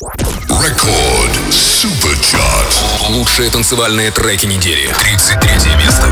Рекорд Суперчарт. Лучшие танцевальные треки недели. 33 место.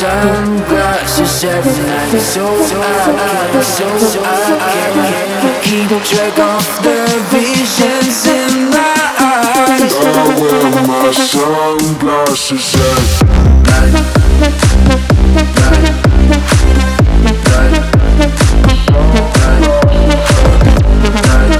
sunglasses every night So I can, so I can Keep track of the visions in my eyes. I wear my sunglasses every night. Night. Night. Night.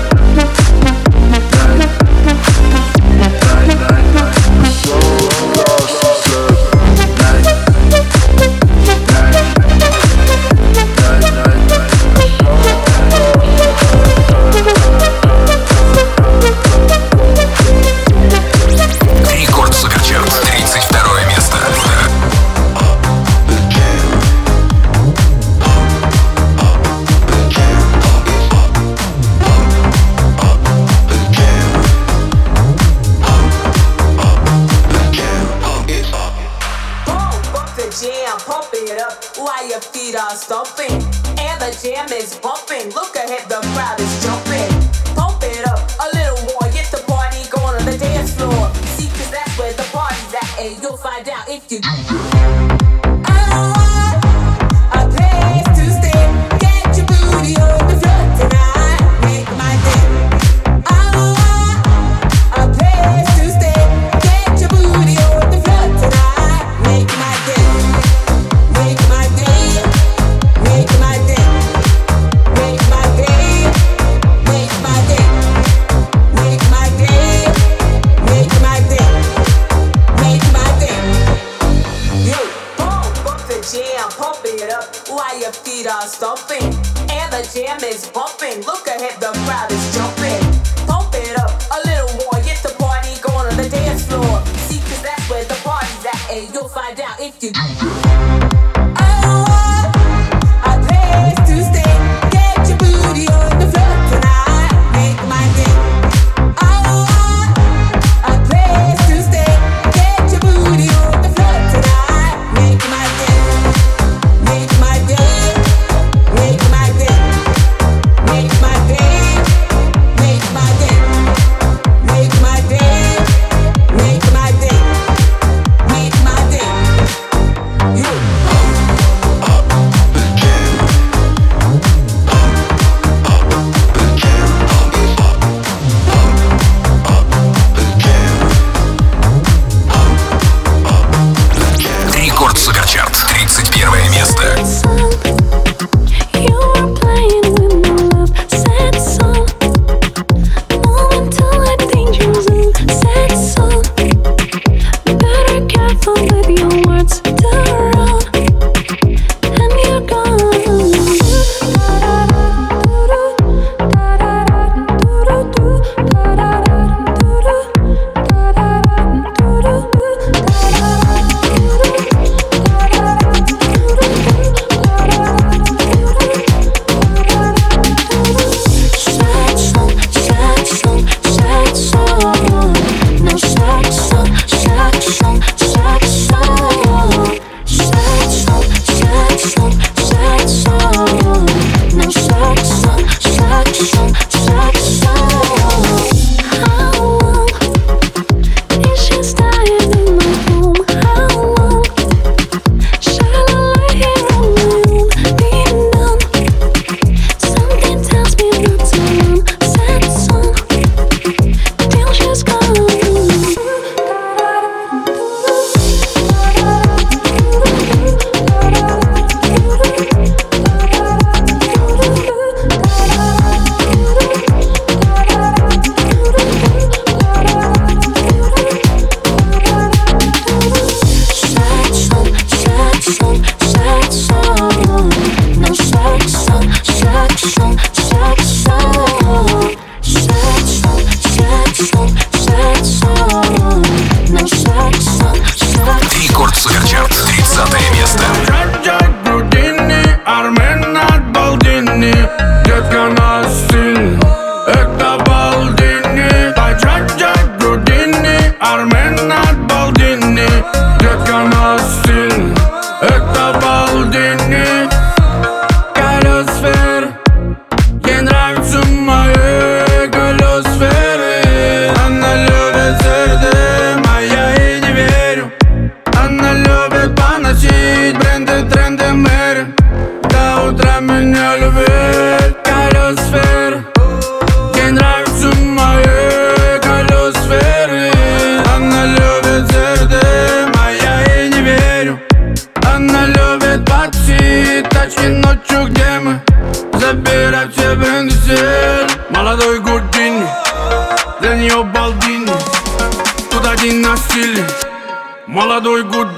While your feet are stomping. And the jam is bumping. Look ahead, the crowd is jumping. Pump it up a little more, get the party going on the dance floor. See, cause that's where the party's at, and you'll find out if you do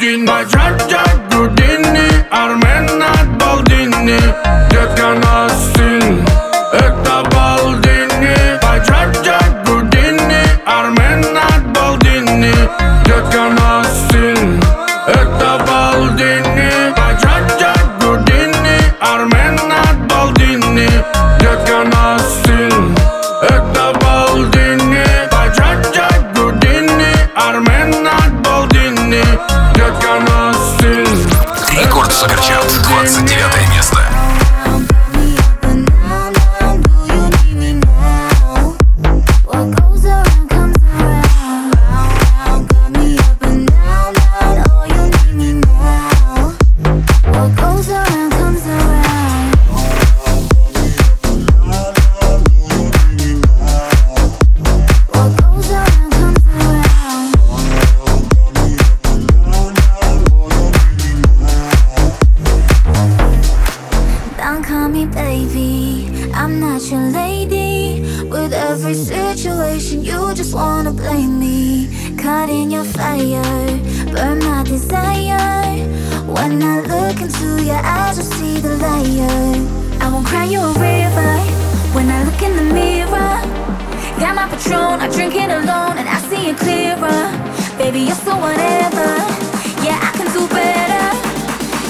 in my job, job. When I look into your eyes, I see the liar. I won't cry you a river when I look in the mirror. Got my patron, I drink it alone, and I see it clearer. Baby, you're so whatever. Yeah, I can do better.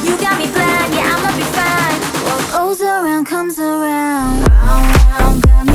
You got me blind, yeah, I'ma be fine. What goes around comes around. Round, round,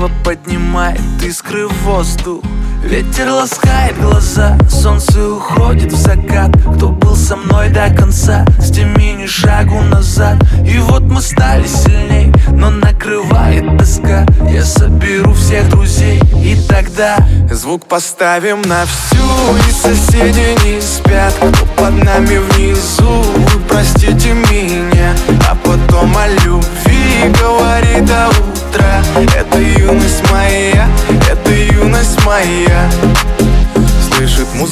Красиво поднимает искры в воздух. Ветер ласкает глаза, солнце уходит в закат. Кто был со мной до конца, с теми ни шагу назад. И вот мы стали сильней, но накрывает тоска. Я соберу всех друзей, и тогда Звук поставим на всю, и соседи не спят Кто под нами внизу, простите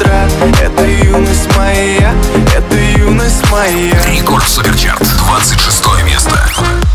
Это юность моя, это юность моя Рекорд Суперчарт, 26 место.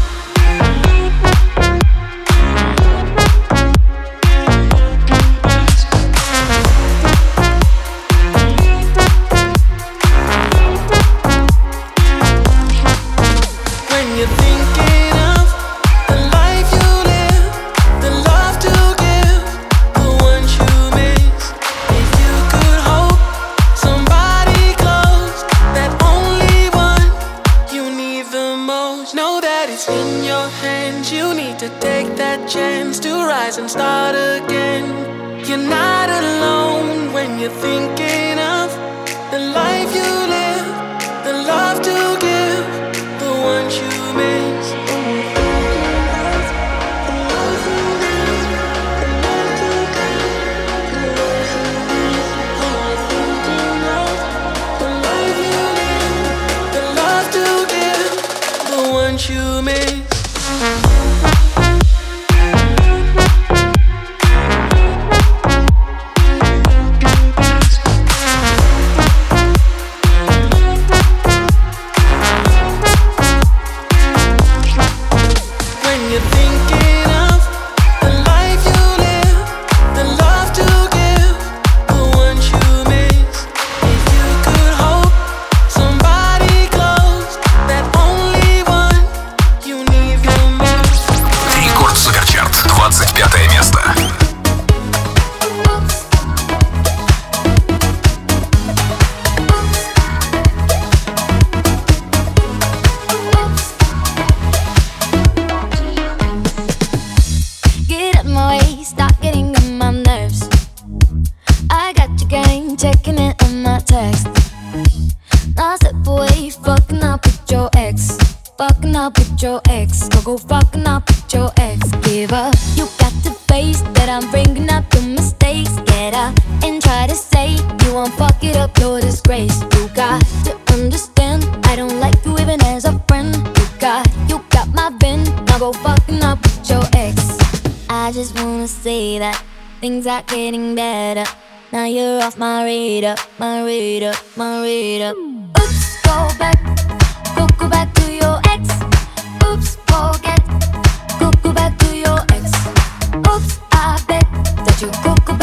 you coco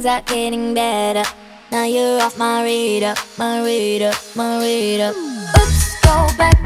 things are getting better. Now you're off my radar, my radar, my radar. Oops, go back,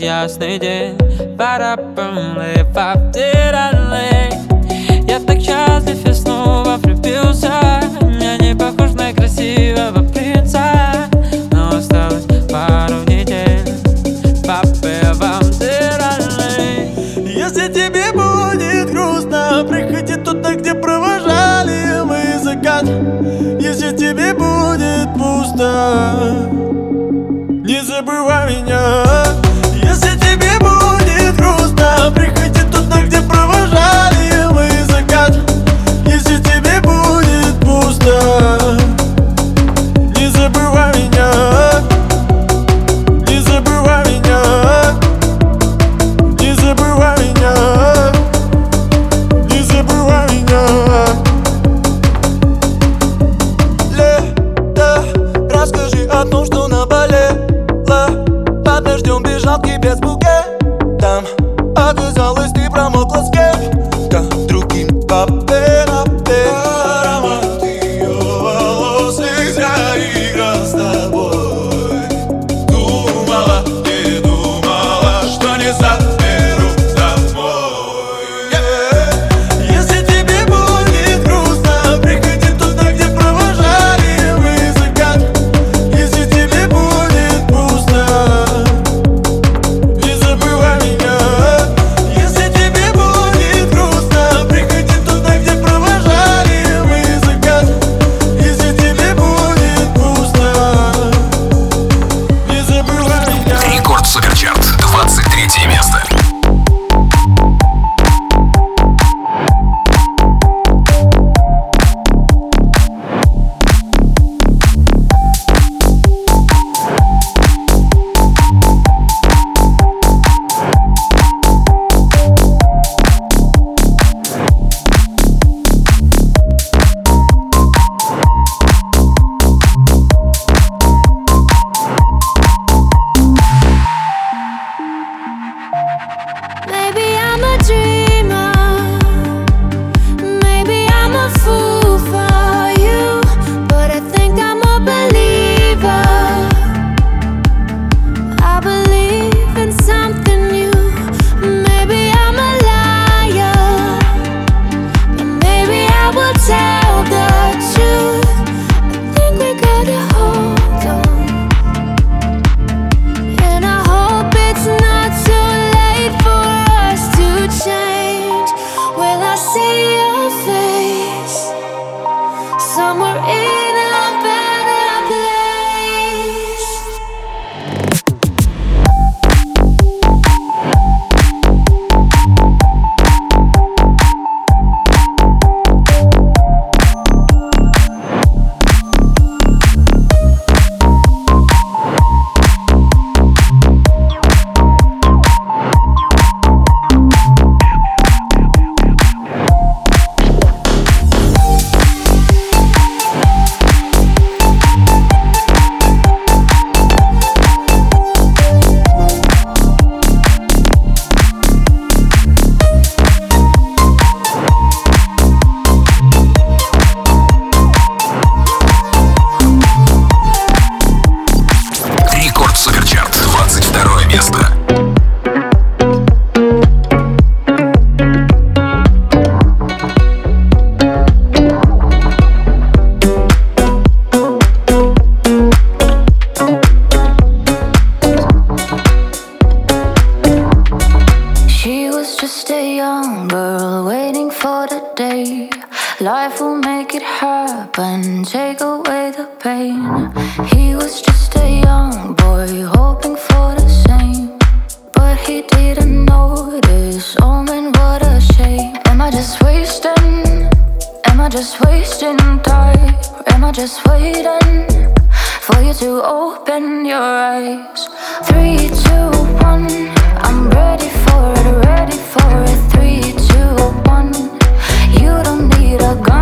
встретим тот ясный день Пара-пам, Я так счастлив, я снова влюбился Я не похож на красивого принца. Но осталось пару недель. Папе, вам Если тебе будет грустно Приходи туда, где провожали мы закат. Если тебе будет пусто Не забывай меня day. Life will make it happen, take away the pain. He was just a young boy hoping for the same. But he didn't notice, oh man, what a shame. Am I just wasting? Am I just wasting time? Am I just waiting for you to open your eyes? Three, two, one. I'm ready for it, ready for it. Three, two, one. You don't need a gun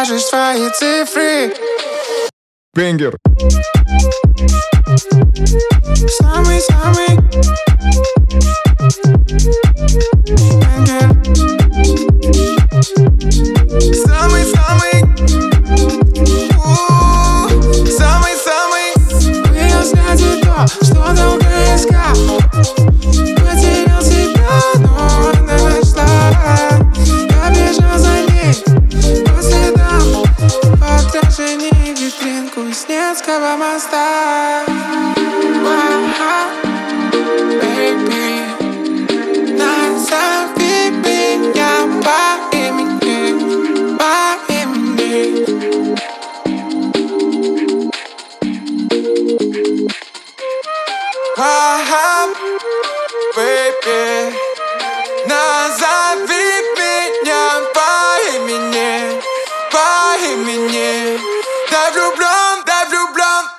Скажешь свои цифры Бенгер. Самый-самый Самый-самый acaba my tarde.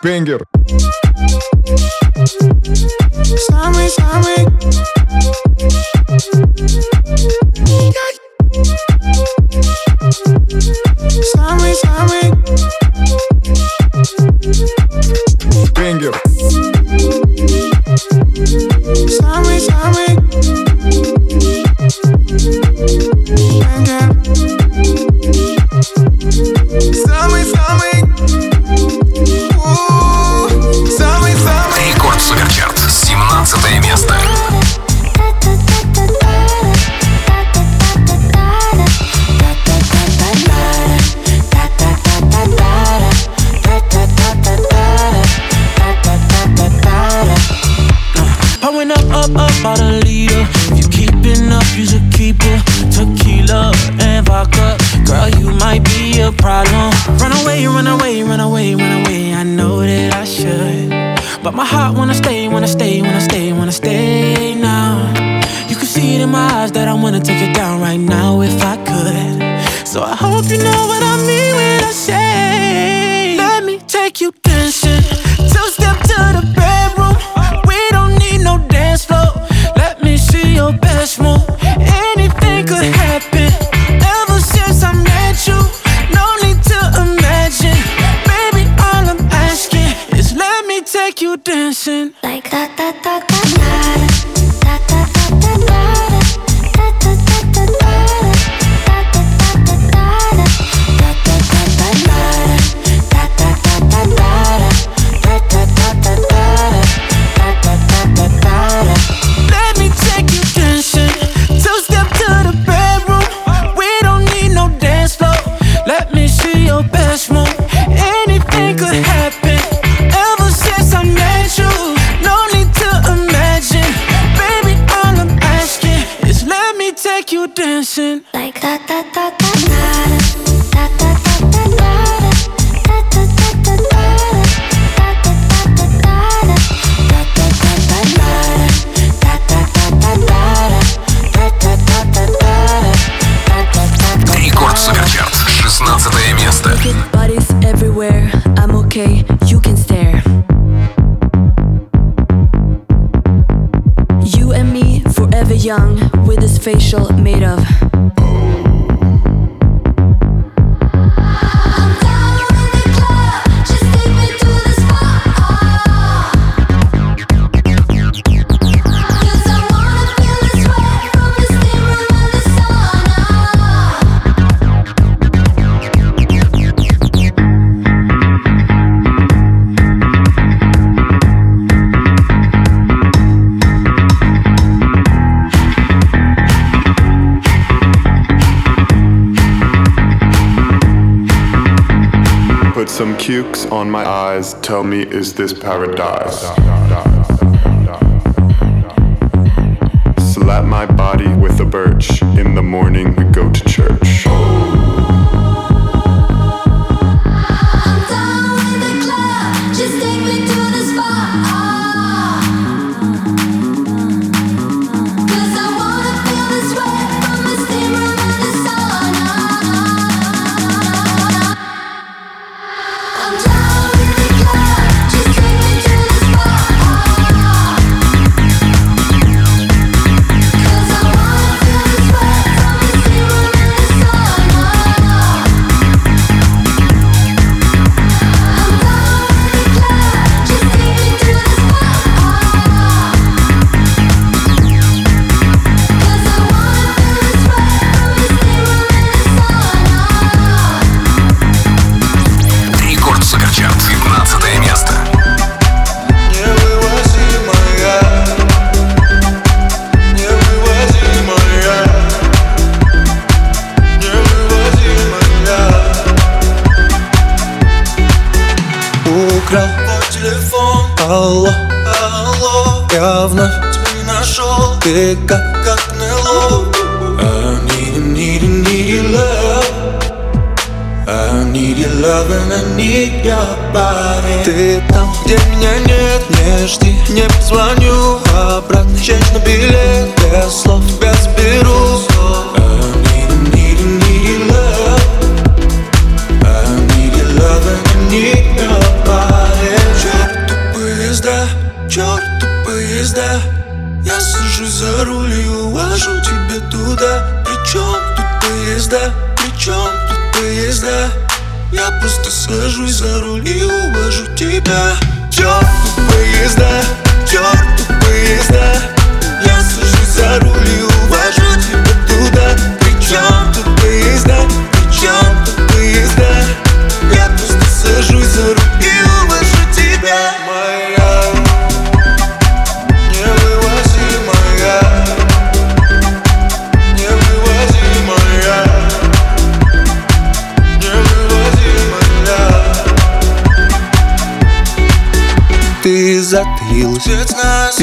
Бенгер. Самый-самый ta ta ta ta ta on my eyes tell me is this paradise.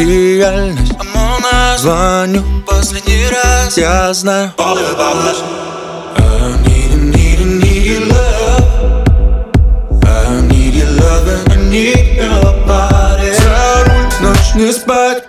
реальность. Звоню. Последний раз, я знаю. Не спать.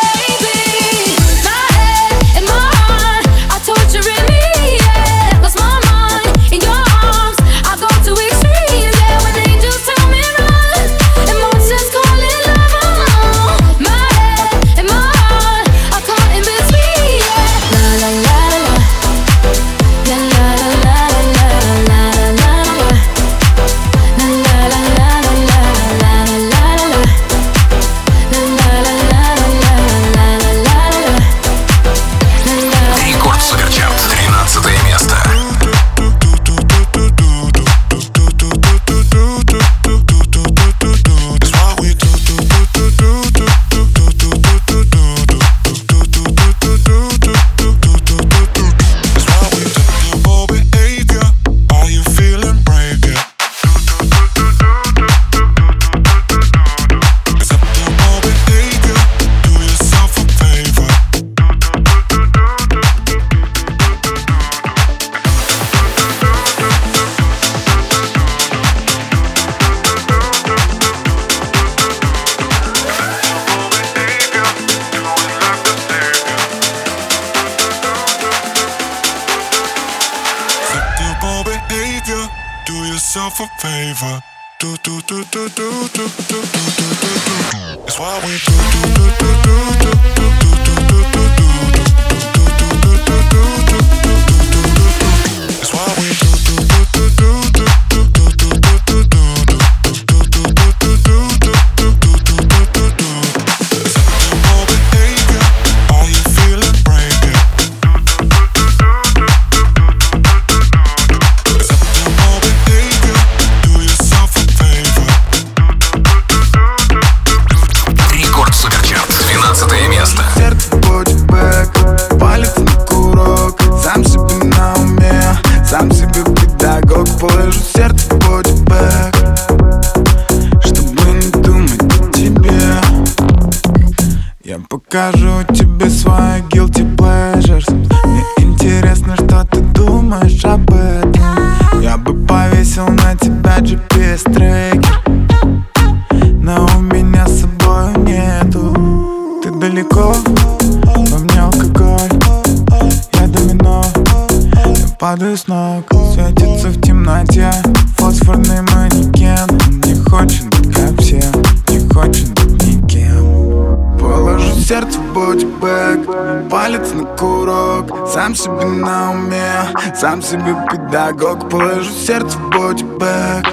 снег Светится в темноте. Фосфорный манекен. Не хочет быть как все. Не хочет быть никем. Положу сердце в бодибэк. Палец на курок. Сам себе на уме. Сам себе педагог. Положу сердце в бодибэк.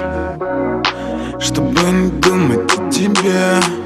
Чтобы не думать о тебе.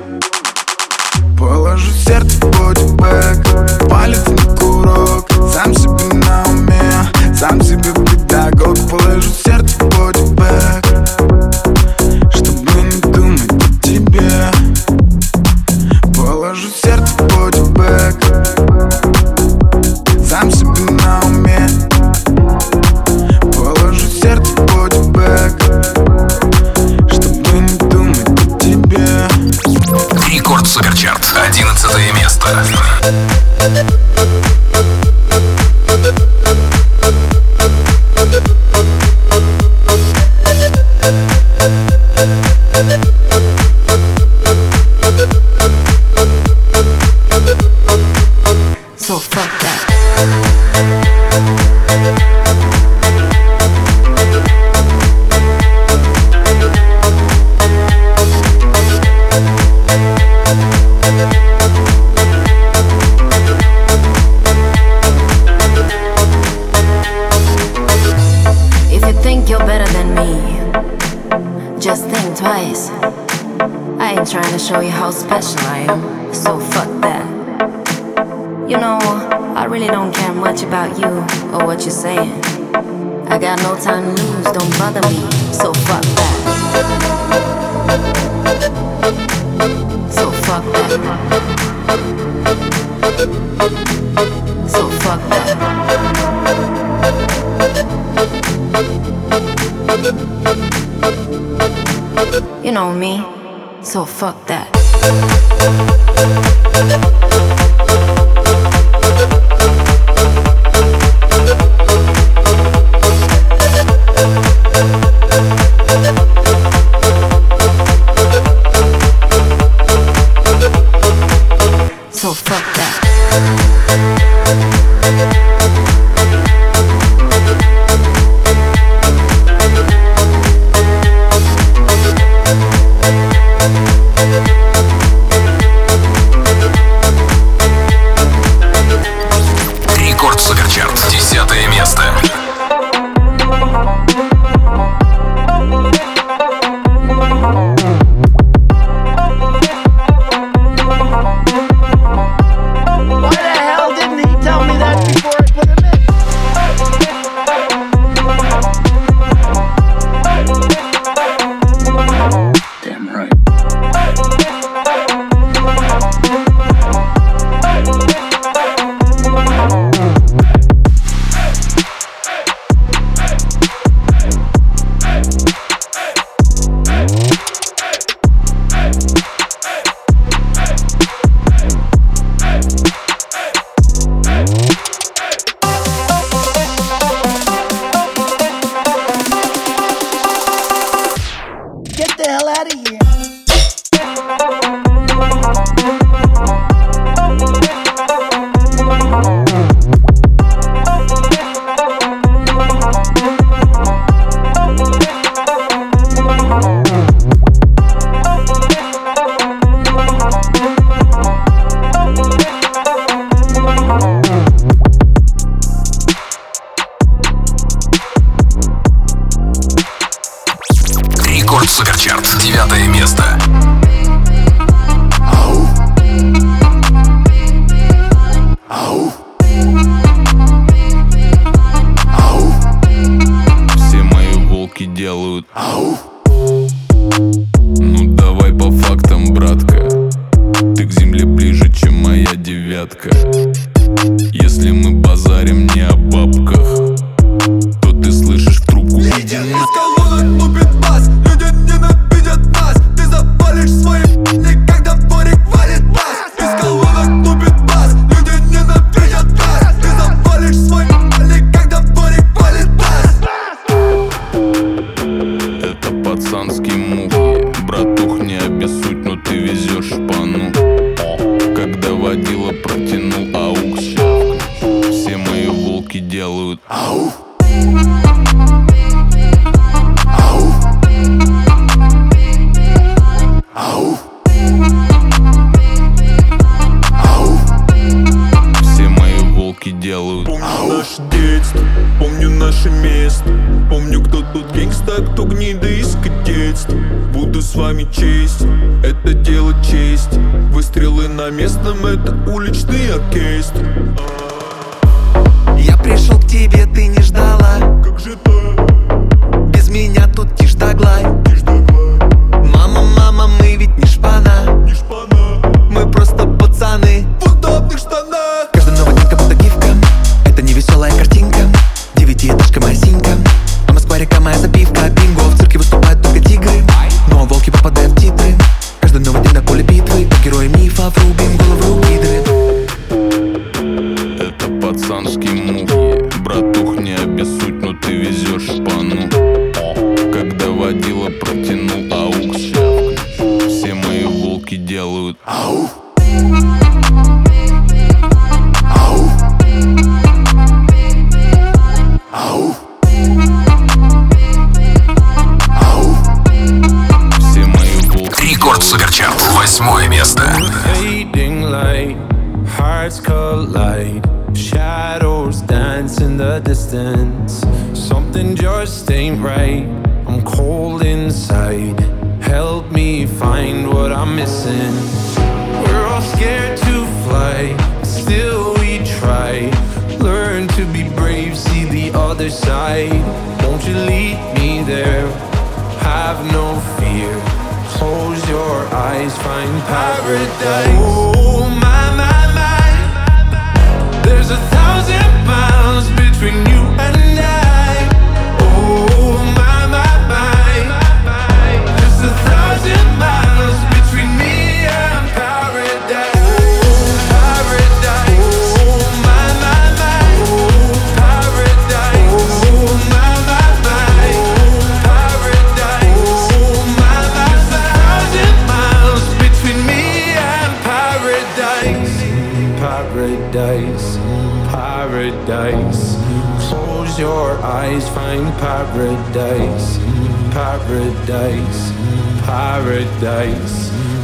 So fuck that. You know me, so fuck that.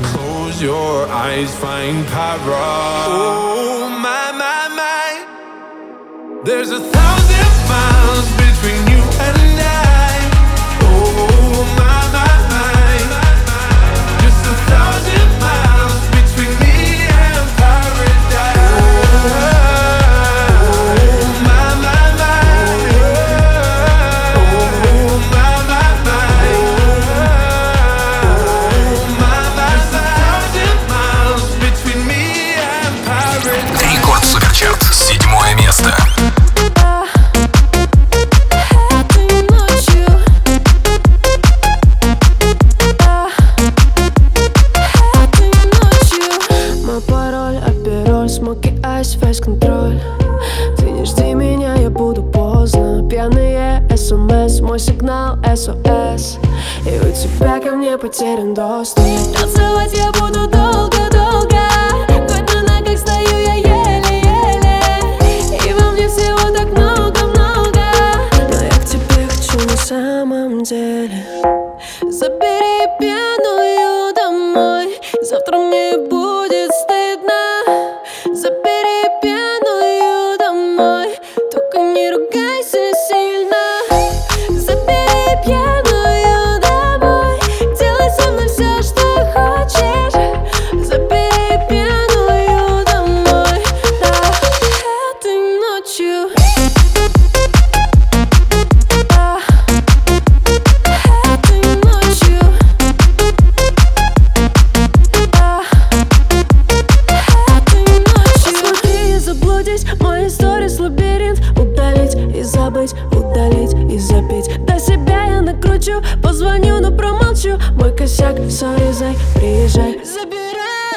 Close your eyes, find power. Oh my my my, there's a thousand miles. потерян доступ Танцевать я буду долго. и запить До себя я накручу, позвоню, но промолчу. Мой косяк, сори, зай, приезжай. Забирай.